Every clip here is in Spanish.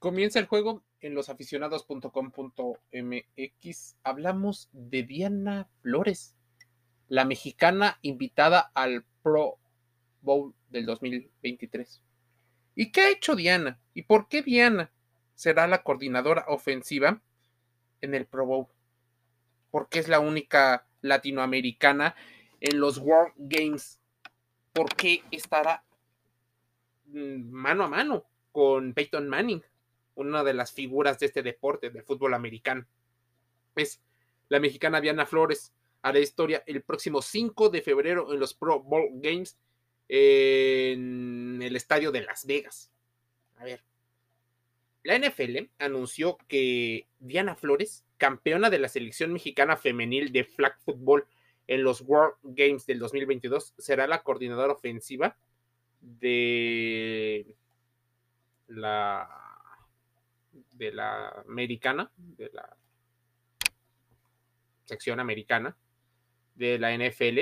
Comienza el juego en losaficionados.com.mx. Hablamos de Diana Flores, la mexicana invitada al Pro Bowl del 2023. ¿Y qué ha hecho Diana? ¿Y por qué Diana será la coordinadora ofensiva en el Pro Bowl? Porque es la única latinoamericana en los World Games. ¿Por qué estará mm, mano a mano con Peyton Manning? Una de las figuras de este deporte, del fútbol americano. Es la mexicana Diana Flores, la historia el próximo 5 de febrero en los Pro Bowl Games en el estadio de Las Vegas. A ver, la NFL anunció que Diana Flores, campeona de la selección mexicana femenil de flag football en los World Games del 2022, será la coordinadora ofensiva de la de la americana, de la sección americana de la NFL,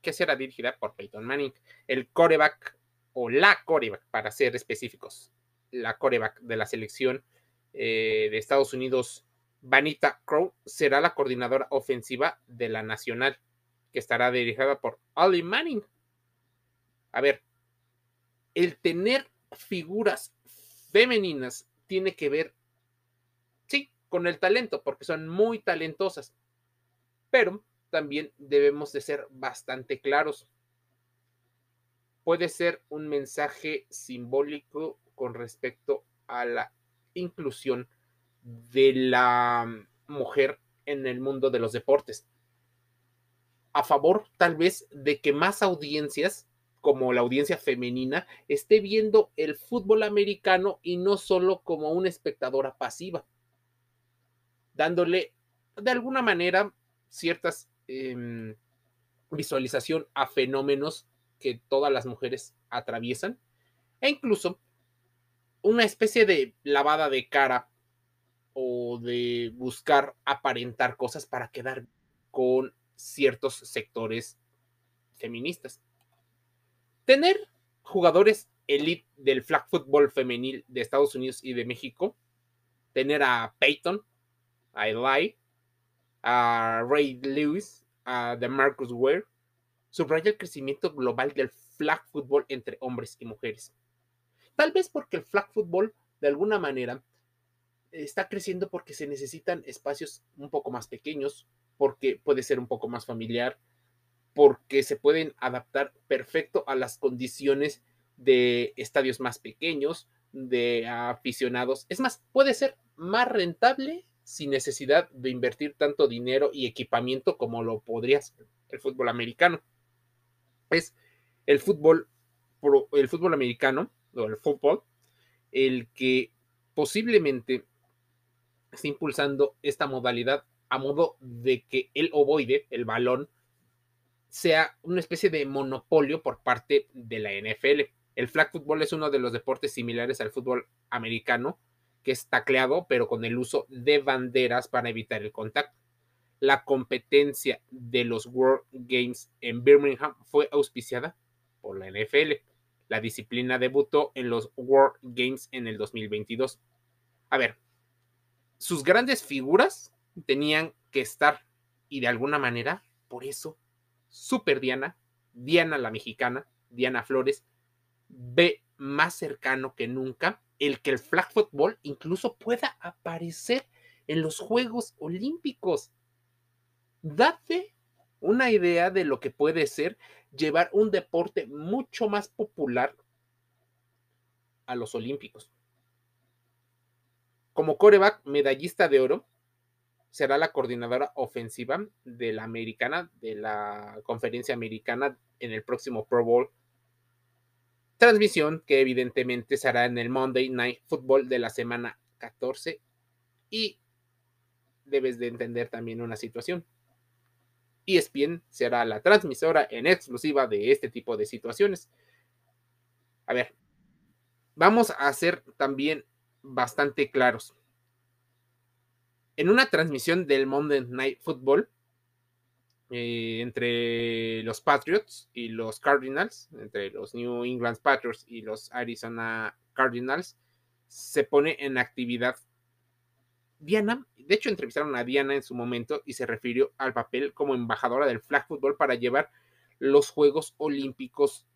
que será dirigida por Peyton Manning. El coreback, o la coreback, para ser específicos, la coreback de la selección eh, de Estados Unidos, Vanita Crow, será la coordinadora ofensiva de la nacional, que estará dirigida por Ali Manning. A ver, el tener figuras femeninas tiene que ver con el talento, porque son muy talentosas. Pero también debemos de ser bastante claros. Puede ser un mensaje simbólico con respecto a la inclusión de la mujer en el mundo de los deportes. A favor tal vez de que más audiencias como la audiencia femenina esté viendo el fútbol americano y no solo como una espectadora pasiva dándole de alguna manera ciertas em, visualización a fenómenos que todas las mujeres atraviesan e incluso una especie de lavada de cara o de buscar aparentar cosas para quedar con ciertos sectores feministas. Tener jugadores elite del flag football femenil de Estados Unidos y de México, tener a Peyton, a Eli, a Ray Lewis, a DeMarcus Ware, subraya el crecimiento global del flag football entre hombres y mujeres. Tal vez porque el flag football, de alguna manera, está creciendo porque se necesitan espacios un poco más pequeños, porque puede ser un poco más familiar, porque se pueden adaptar perfecto a las condiciones de estadios más pequeños, de aficionados. Es más, puede ser más rentable sin necesidad de invertir tanto dinero y equipamiento como lo podría hacer el fútbol americano. Es el fútbol, el fútbol americano, o el fútbol, el que posiblemente está impulsando esta modalidad a modo de que el ovoide, el balón, sea una especie de monopolio por parte de la NFL. El flag football es uno de los deportes similares al fútbol americano, que es tacleado, pero con el uso de banderas para evitar el contacto. La competencia de los World Games en Birmingham fue auspiciada por la NFL. La disciplina debutó en los World Games en el 2022. A ver, sus grandes figuras tenían que estar y de alguna manera, por eso, Super Diana, Diana la mexicana, Diana Flores, ve más cercano que nunca el que el flag football incluso pueda aparecer en los Juegos Olímpicos. Date una idea de lo que puede ser llevar un deporte mucho más popular a los Olímpicos. Como coreback medallista de oro, será la coordinadora ofensiva de la americana, de la conferencia americana en el próximo Pro Bowl Transmisión que evidentemente se hará en el Monday Night Football de la semana 14 y debes de entender también una situación. ESPN será la transmisora en exclusiva de este tipo de situaciones. A ver, vamos a ser también bastante claros. En una transmisión del Monday Night Football, eh, entre los Patriots y los Cardinals, entre los New England Patriots y los Arizona Cardinals, se pone en actividad. Diana, de hecho entrevistaron a Diana en su momento y se refirió al papel como embajadora del flag football para llevar los Juegos Olímpicos,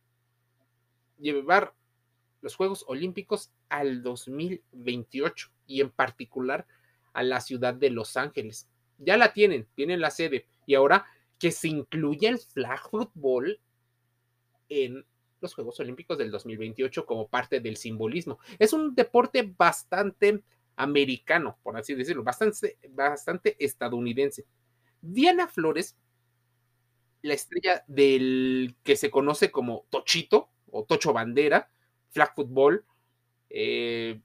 llevar los Juegos Olímpicos al 2028 y en particular a la ciudad de Los Ángeles. Ya la tienen, tienen la sede y ahora que se incluye el flag football en los Juegos Olímpicos del 2028 como parte del simbolismo. Es un deporte bastante americano, por así decirlo, bastante, bastante estadounidense. Diana Flores, la estrella del que se conoce como Tochito o Tocho Bandera, flag football, eh,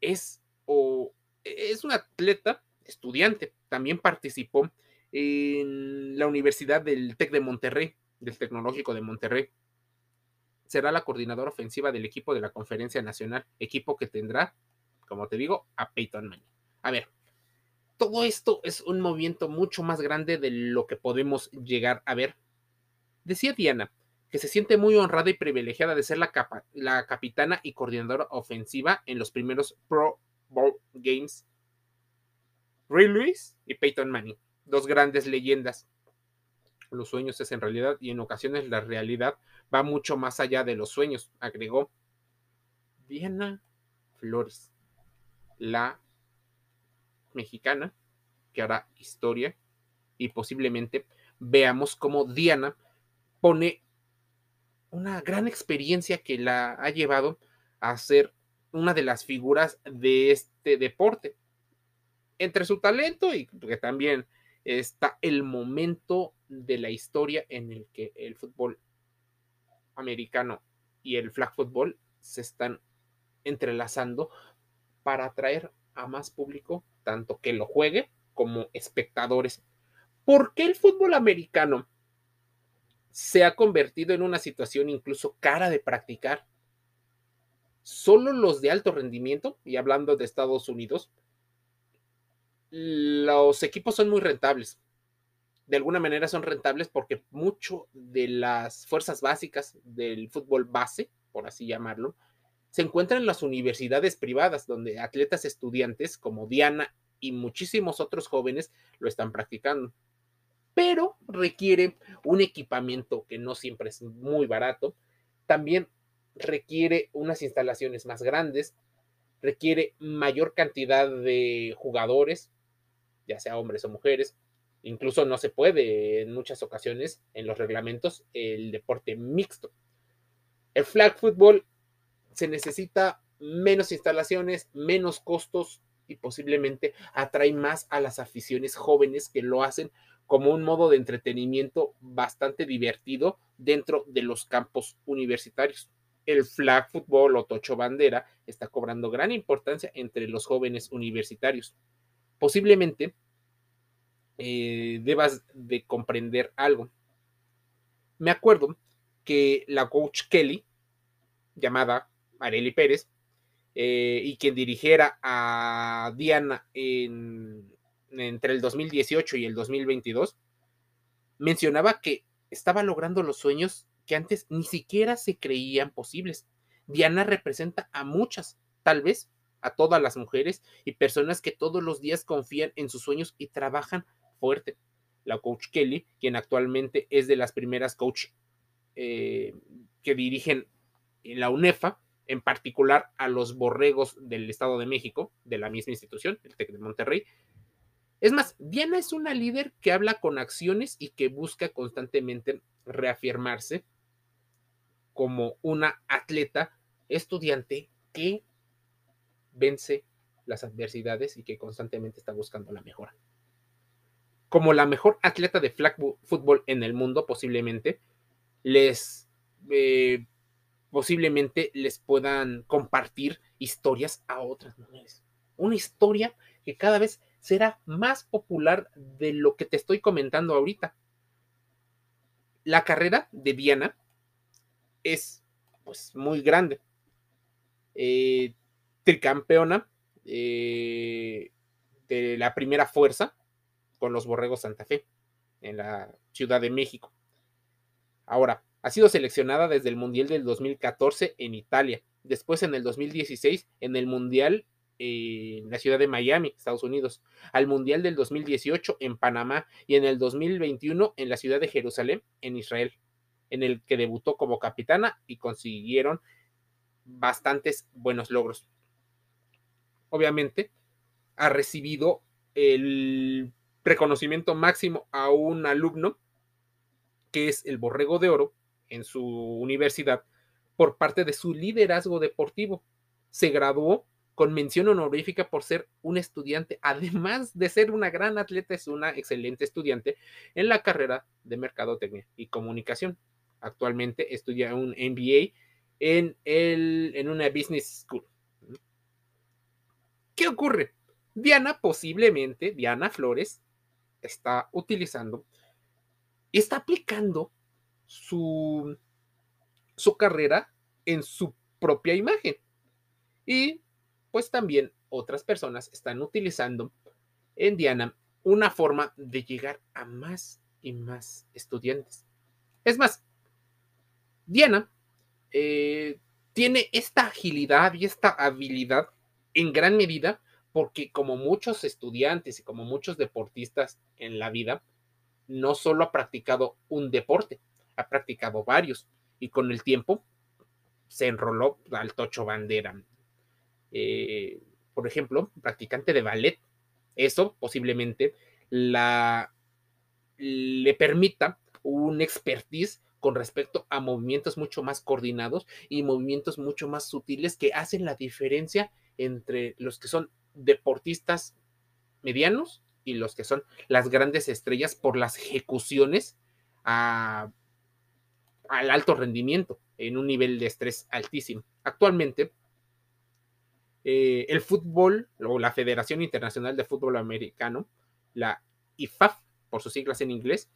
es, o, es un atleta, estudiante, también participó en la Universidad del TEC de Monterrey, del Tecnológico de Monterrey será la coordinadora ofensiva del equipo de la Conferencia Nacional, equipo que tendrá, como te digo, a Peyton Manning. A ver, todo esto es un movimiento mucho más grande de lo que podemos llegar a ver. Decía Diana que se siente muy honrada y privilegiada de ser la, la capitana y coordinadora ofensiva en los primeros Pro Bowl Games. Ray Lewis y Peyton Manning, dos grandes leyendas los sueños es en realidad y en ocasiones la realidad va mucho más allá de los sueños, agregó Diana Flores, la mexicana que hará historia y posiblemente veamos cómo Diana pone una gran experiencia que la ha llevado a ser una de las figuras de este deporte. Entre su talento y que también está el momento de la historia en el que el fútbol americano y el flag football se están entrelazando para atraer a más público, tanto que lo juegue como espectadores. ¿Por qué el fútbol americano se ha convertido en una situación incluso cara de practicar? Solo los de alto rendimiento, y hablando de Estados Unidos, los equipos son muy rentables. De alguna manera son rentables porque mucho de las fuerzas básicas del fútbol base, por así llamarlo, se encuentran en las universidades privadas, donde atletas estudiantes como Diana y muchísimos otros jóvenes lo están practicando. Pero requiere un equipamiento que no siempre es muy barato. También requiere unas instalaciones más grandes, requiere mayor cantidad de jugadores, ya sea hombres o mujeres. Incluso no se puede en muchas ocasiones en los reglamentos el deporte mixto. El flag football se necesita menos instalaciones, menos costos y posiblemente atrae más a las aficiones jóvenes que lo hacen como un modo de entretenimiento bastante divertido dentro de los campos universitarios. El flag football o tocho bandera está cobrando gran importancia entre los jóvenes universitarios posiblemente eh, debas de comprender algo. Me acuerdo que la coach Kelly, llamada Areli Pérez, eh, y quien dirigiera a Diana entre el 2018 y el 2022, mencionaba que estaba logrando los sueños que antes ni siquiera se creían posibles. Diana representa a muchas, tal vez a todas las mujeres y personas que todos los días confían en sus sueños y trabajan fuerte. La coach Kelly, quien actualmente es de las primeras coach eh, que dirigen la UNEFA, en particular a los borregos del Estado de México, de la misma institución, el TEC de Monterrey. Es más, Diana es una líder que habla con acciones y que busca constantemente reafirmarse como una atleta estudiante que vence las adversidades y que constantemente está buscando la mejora. Como la mejor atleta de flag football en el mundo, posiblemente, les eh, posiblemente les puedan compartir historias a otras mujeres. Una historia que cada vez será más popular de lo que te estoy comentando ahorita. La carrera de Diana es pues muy grande. Eh, tricampeona eh, de la primera fuerza con los Borregos Santa Fe en la Ciudad de México. Ahora, ha sido seleccionada desde el Mundial del 2014 en Italia, después en el 2016 en el Mundial en la ciudad de Miami, Estados Unidos, al Mundial del 2018 en Panamá y en el 2021 en la ciudad de Jerusalén, en Israel, en el que debutó como capitana y consiguieron bastantes buenos logros. Obviamente, ha recibido el reconocimiento máximo a un alumno que es el Borrego de Oro en su universidad por parte de su liderazgo deportivo. Se graduó con mención honorífica por ser un estudiante, además de ser una gran atleta, es una excelente estudiante en la carrera de Mercadotecnia y Comunicación. Actualmente estudia un MBA en, el, en una business school. ¿Qué ocurre? Diana posiblemente, Diana Flores, está utilizando, está aplicando su, su carrera en su propia imagen. Y pues también otras personas están utilizando en Diana una forma de llegar a más y más estudiantes. Es más, Diana eh, tiene esta agilidad y esta habilidad en gran medida porque como muchos estudiantes y como muchos deportistas en la vida, no solo ha practicado un deporte, ha practicado varios y con el tiempo se enroló al tocho bandera. Eh, por ejemplo, practicante de ballet. Eso posiblemente la, le permita un expertise con respecto a movimientos mucho más coordinados y movimientos mucho más sutiles que hacen la diferencia entre los que son deportistas medianos y los que son las grandes estrellas por las ejecuciones al alto rendimiento en un nivel de estrés altísimo. Actualmente, eh, el fútbol o la Federación Internacional de Fútbol Americano, la IFAF, por sus siglas en inglés,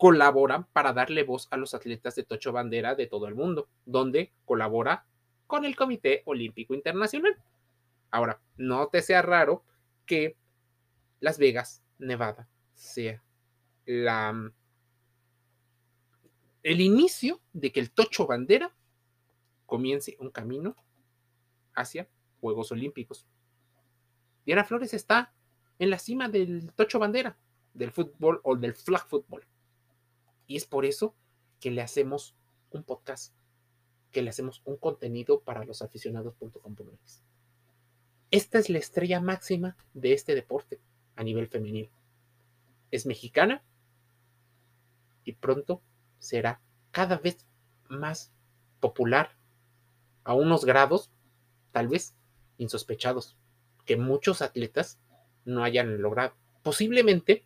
colaboran para darle voz a los atletas de Tocho Bandera de todo el mundo, donde colabora con el Comité Olímpico Internacional. Ahora, no te sea raro que Las Vegas, Nevada, sea la, el inicio de que el Tocho Bandera comience un camino hacia Juegos Olímpicos. Diana Flores está en la cima del Tocho Bandera, del fútbol o del flag fútbol. Y es por eso que le hacemos un podcast, que le hacemos un contenido para los aficionados.com.mx. Esta es la estrella máxima de este deporte a nivel femenino. Es mexicana y pronto será cada vez más popular a unos grados, tal vez insospechados, que muchos atletas no hayan logrado. Posiblemente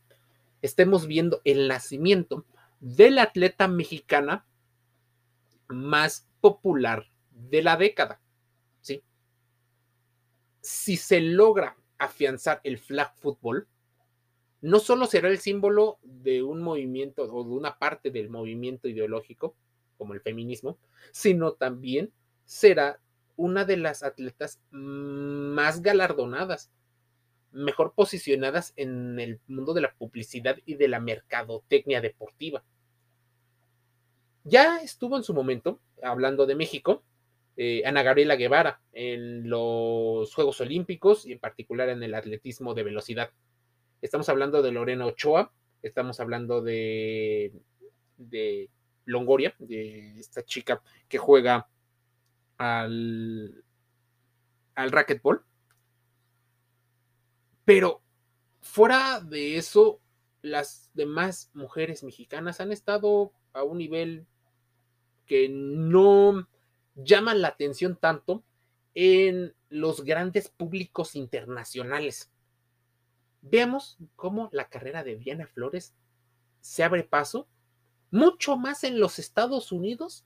estemos viendo el nacimiento de la atleta mexicana más popular de la década. ¿sí? Si se logra afianzar el flag football, no solo será el símbolo de un movimiento o de una parte del movimiento ideológico, como el feminismo, sino también será una de las atletas más galardonadas, mejor posicionadas en el mundo de la publicidad y de la mercadotecnia deportiva. Ya estuvo en su momento, hablando de México, eh, Ana Gabriela Guevara en los Juegos Olímpicos y en particular en el atletismo de velocidad. Estamos hablando de Lorena Ochoa, estamos hablando de, de Longoria, de esta chica que juega al, al racquetball. Pero fuera de eso, las demás mujeres mexicanas han estado a un nivel que no llaman la atención tanto en los grandes públicos internacionales. Veamos cómo la carrera de Diana Flores se abre paso mucho más en los Estados Unidos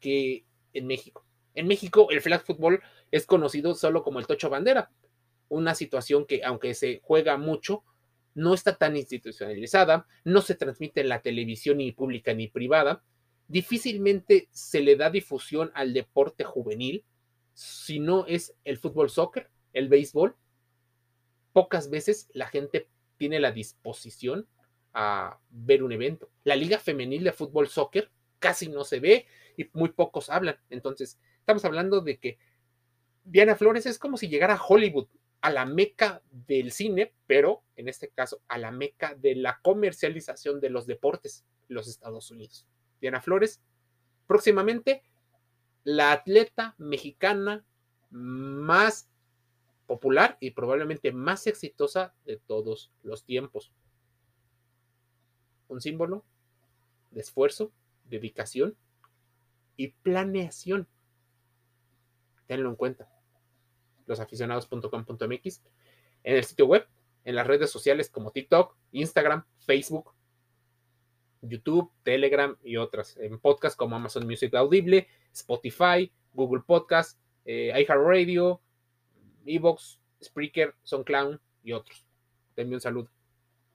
que en México. En México el flag football es conocido solo como el tocho bandera, una situación que aunque se juega mucho, no está tan institucionalizada, no se transmite en la televisión ni pública ni privada, difícilmente se le da difusión al deporte juvenil, si no es el fútbol soccer, el béisbol. Pocas veces la gente tiene la disposición a ver un evento. La liga femenil de fútbol soccer casi no se ve y muy pocos hablan. Entonces, Estamos hablando de que Diana Flores es como si llegara a Hollywood, a la meca del cine, pero en este caso a la meca de la comercialización de los deportes los Estados Unidos. Diana Flores, próximamente la atleta mexicana más popular y probablemente más exitosa de todos los tiempos. Un símbolo de esfuerzo, dedicación y planeación. Tenlo en cuenta. Losaficionados.com.mx en el sitio web, en las redes sociales como TikTok, Instagram, Facebook, YouTube, Telegram y otras. En podcast como Amazon Music Audible, Spotify, Google Podcast, eh, iHeartRadio, Evox, Spreaker, SoundCloud y otros. Denme un saludo.